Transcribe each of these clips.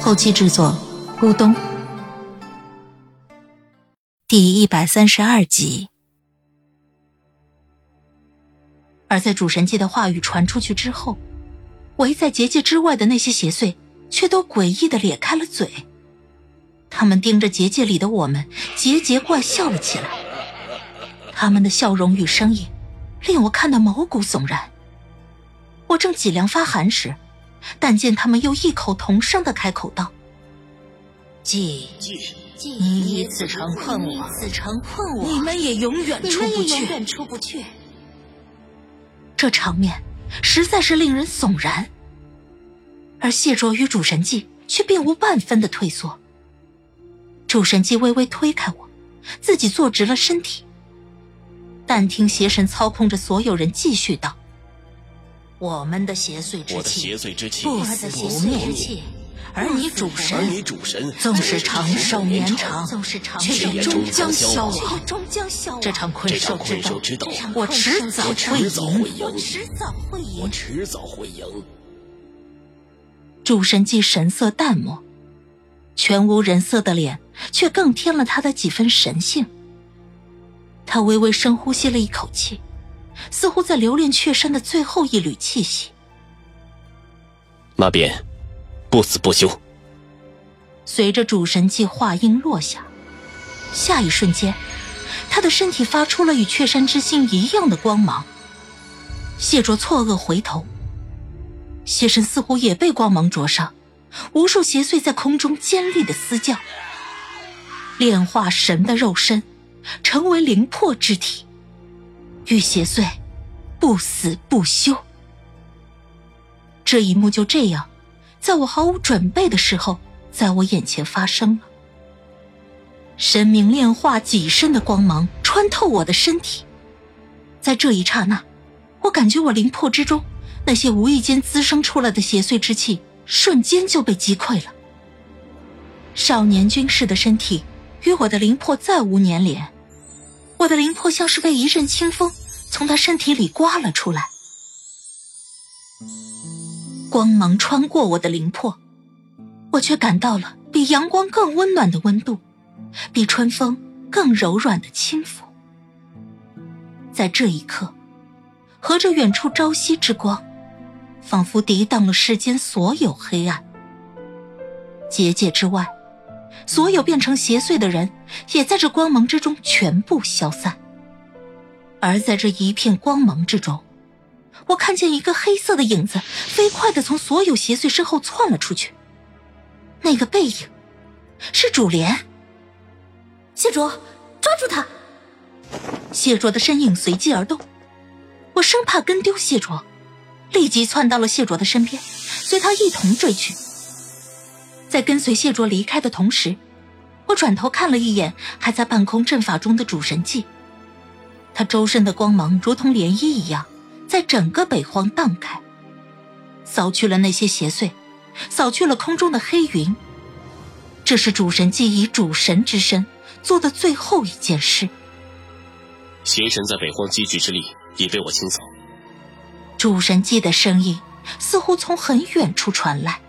后期制作：咕咚。第一百三十二集。而在主神界的话语传出去之后，围在结界之外的那些邪祟。却都诡异的咧开了嘴，他们盯着结界里的我们，桀桀怪笑了起来。他们的笑容与声音，令我看得毛骨悚然。我正脊梁发寒时，但见他们又异口同声的开口道：“祭，你以此城困我，此城困我，你们也永远出不去，永远出不去。”这场面实在是令人悚然。而谢卓与主神祭却并无半分的退缩。主神祭微微推开我，自己坐直了身体。但听邪神操控着所有人继续道：“我们的邪祟之气，不死不灭，而你主神，纵使长寿绵长，却也终将消亡。这场困兽之斗，我迟早会赢，我迟早会赢，我迟早会赢。”主神祭神色淡漠，全无人色的脸却更添了他的几分神性。他微微深呼吸了一口气，似乎在留恋雀山的最后一缕气息。那便，不死不休。随着主神祭话音落下，下一瞬间，他的身体发出了与雀山之心一样的光芒。谢卓错愕回头。邪神似乎也被光芒灼伤，无数邪祟在空中尖利的嘶叫，炼化神的肉身，成为灵魄之体，与邪祟不死不休。这一幕就这样，在我毫无准备的时候，在我眼前发生了。神明炼化几身的光芒穿透我的身体，在这一刹那，我感觉我灵魄之中。那些无意间滋生出来的邪祟之气，瞬间就被击溃了。少年军士的身体与我的灵魄再无粘连，我的灵魄像是被一阵清风从他身体里刮了出来。光芒穿过我的灵魄，我却感到了比阳光更温暖的温度，比春风更柔软的轻抚。在这一刻，和着远处朝夕之光。仿佛抵挡了世间所有黑暗，结界之外，所有变成邪祟的人也在这光芒之中全部消散。而在这一片光芒之中，我看见一个黑色的影子飞快的从所有邪祟身后窜了出去。那个背影，是主莲。谢卓，抓住他！谢卓的身影随即而动，我生怕跟丢谢卓。立即窜到了谢卓的身边，随他一同追去。在跟随谢卓离开的同时，我转头看了一眼还在半空阵法中的主神祭，他周身的光芒如同涟漪一样，在整个北荒荡开，扫去了那些邪祟，扫去了空中的黑云。这是主神祭以主神之身做的最后一件事。邪神在北荒积聚之力已被我清扫。主神祭的声音似乎从很远处传来。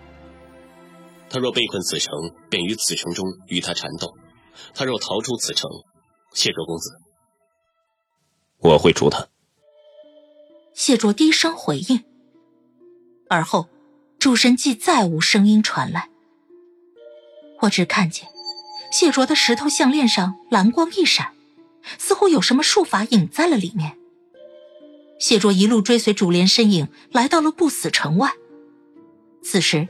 他若被困此城，便于此城中与他缠斗；他若逃出此城，谢卓公子，我会除他。谢卓低声回应。而后，主神祭再无声音传来。我只看见谢卓的石头项链上蓝光一闪，似乎有什么术法隐在了里面。谢卓一路追随主莲身影，来到了不死城外。此时，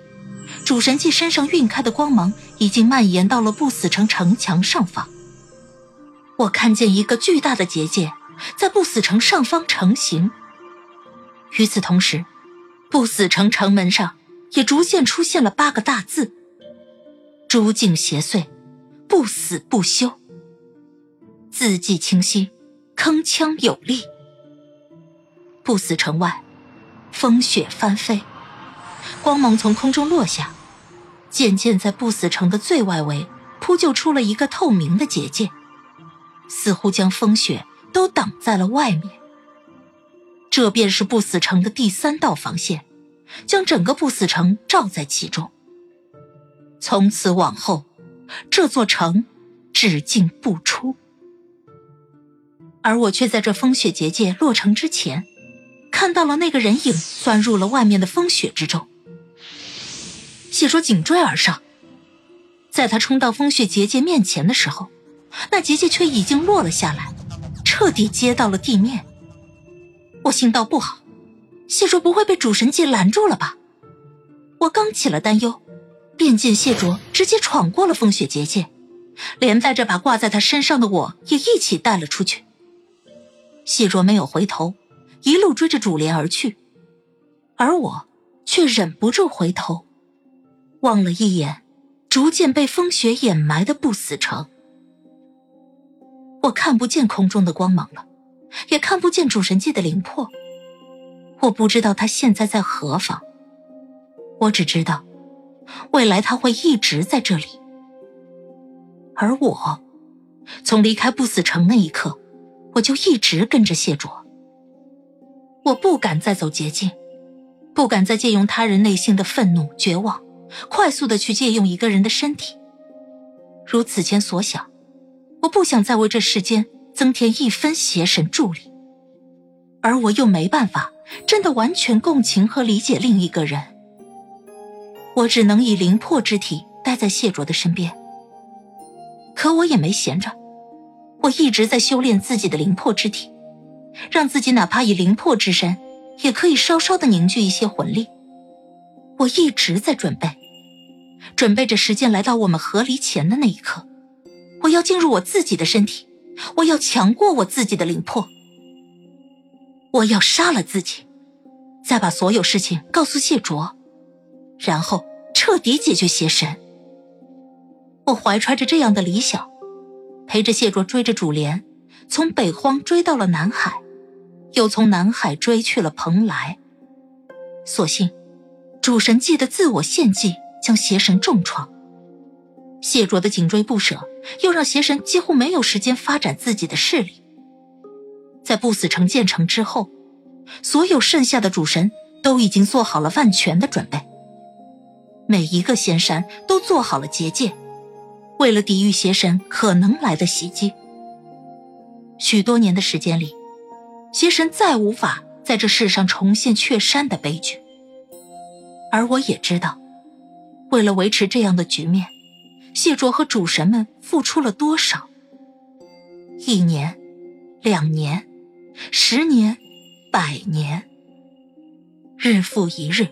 主神器身上晕开的光芒已经蔓延到了不死城城墙上方。我看见一个巨大的结界在不死城上方成型。与此同时，不死城城门上也逐渐出现了八个大字：“诛尽邪祟，不死不休。字迹清晰，铿锵有力。不死城外，风雪翻飞，光芒从空中落下，渐渐在不死城的最外围铺就出了一个透明的结界，似乎将风雪都挡在了外面。这便是不死城的第三道防线，将整个不死城罩在其中。从此往后，这座城只进不出。而我却在这风雪结界落成之前，看到了那个人影钻入了外面的风雪之中。谢卓紧追而上，在他冲到风雪结界面前的时候，那结界却已经落了下来，彻底接到了地面。我心道不好，谢卓不会被主神界拦住了吧？我刚起了担忧，便见谢卓直接闯过了风雪结界，连带着把挂在他身上的我也一起带了出去。谢卓没有回头，一路追着主莲而去，而我却忍不住回头，望了一眼逐渐被风雪掩埋的不死城。我看不见空中的光芒了。也看不见主神界的灵魄，我不知道他现在在何方。我只知道，未来他会一直在这里。而我，从离开不死城那一刻，我就一直跟着谢卓。我不敢再走捷径，不敢再借用他人内心的愤怒、绝望，快速的去借用一个人的身体。如此前所想，我不想再为这世间。增添一分邪神助力，而我又没办法真的完全共情和理解另一个人，我只能以灵魄之体待在谢卓的身边。可我也没闲着，我一直在修炼自己的灵魄之体，让自己哪怕以灵魄之身，也可以稍稍的凝聚一些魂力。我一直在准备，准备着时间来到我们和离前的那一刻，我要进入我自己的身体。我要强过我自己的灵魄，我要杀了自己，再把所有事情告诉谢卓，然后彻底解决邪神。我怀揣着这样的理想，陪着谢卓追着主莲，从北荒追到了南海，又从南海追去了蓬莱。所幸，主神祭的自我献祭将邪神重创。谢卓的紧追不舍，又让邪神几乎没有时间发展自己的势力。在不死城建成之后，所有剩下的主神都已经做好了万全的准备，每一个仙山都做好了结界，为了抵御邪神可能来的袭击。许多年的时间里，邪神再无法在这世上重现雀山的悲剧。而我也知道，为了维持这样的局面。谢卓和主神们付出了多少？一年，两年，十年，百年，日复一日，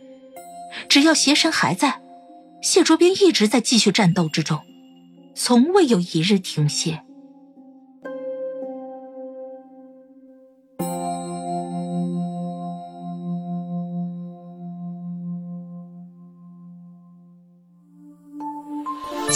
只要邪神还在，谢卓便一直在继续战斗之中，从未有一日停歇。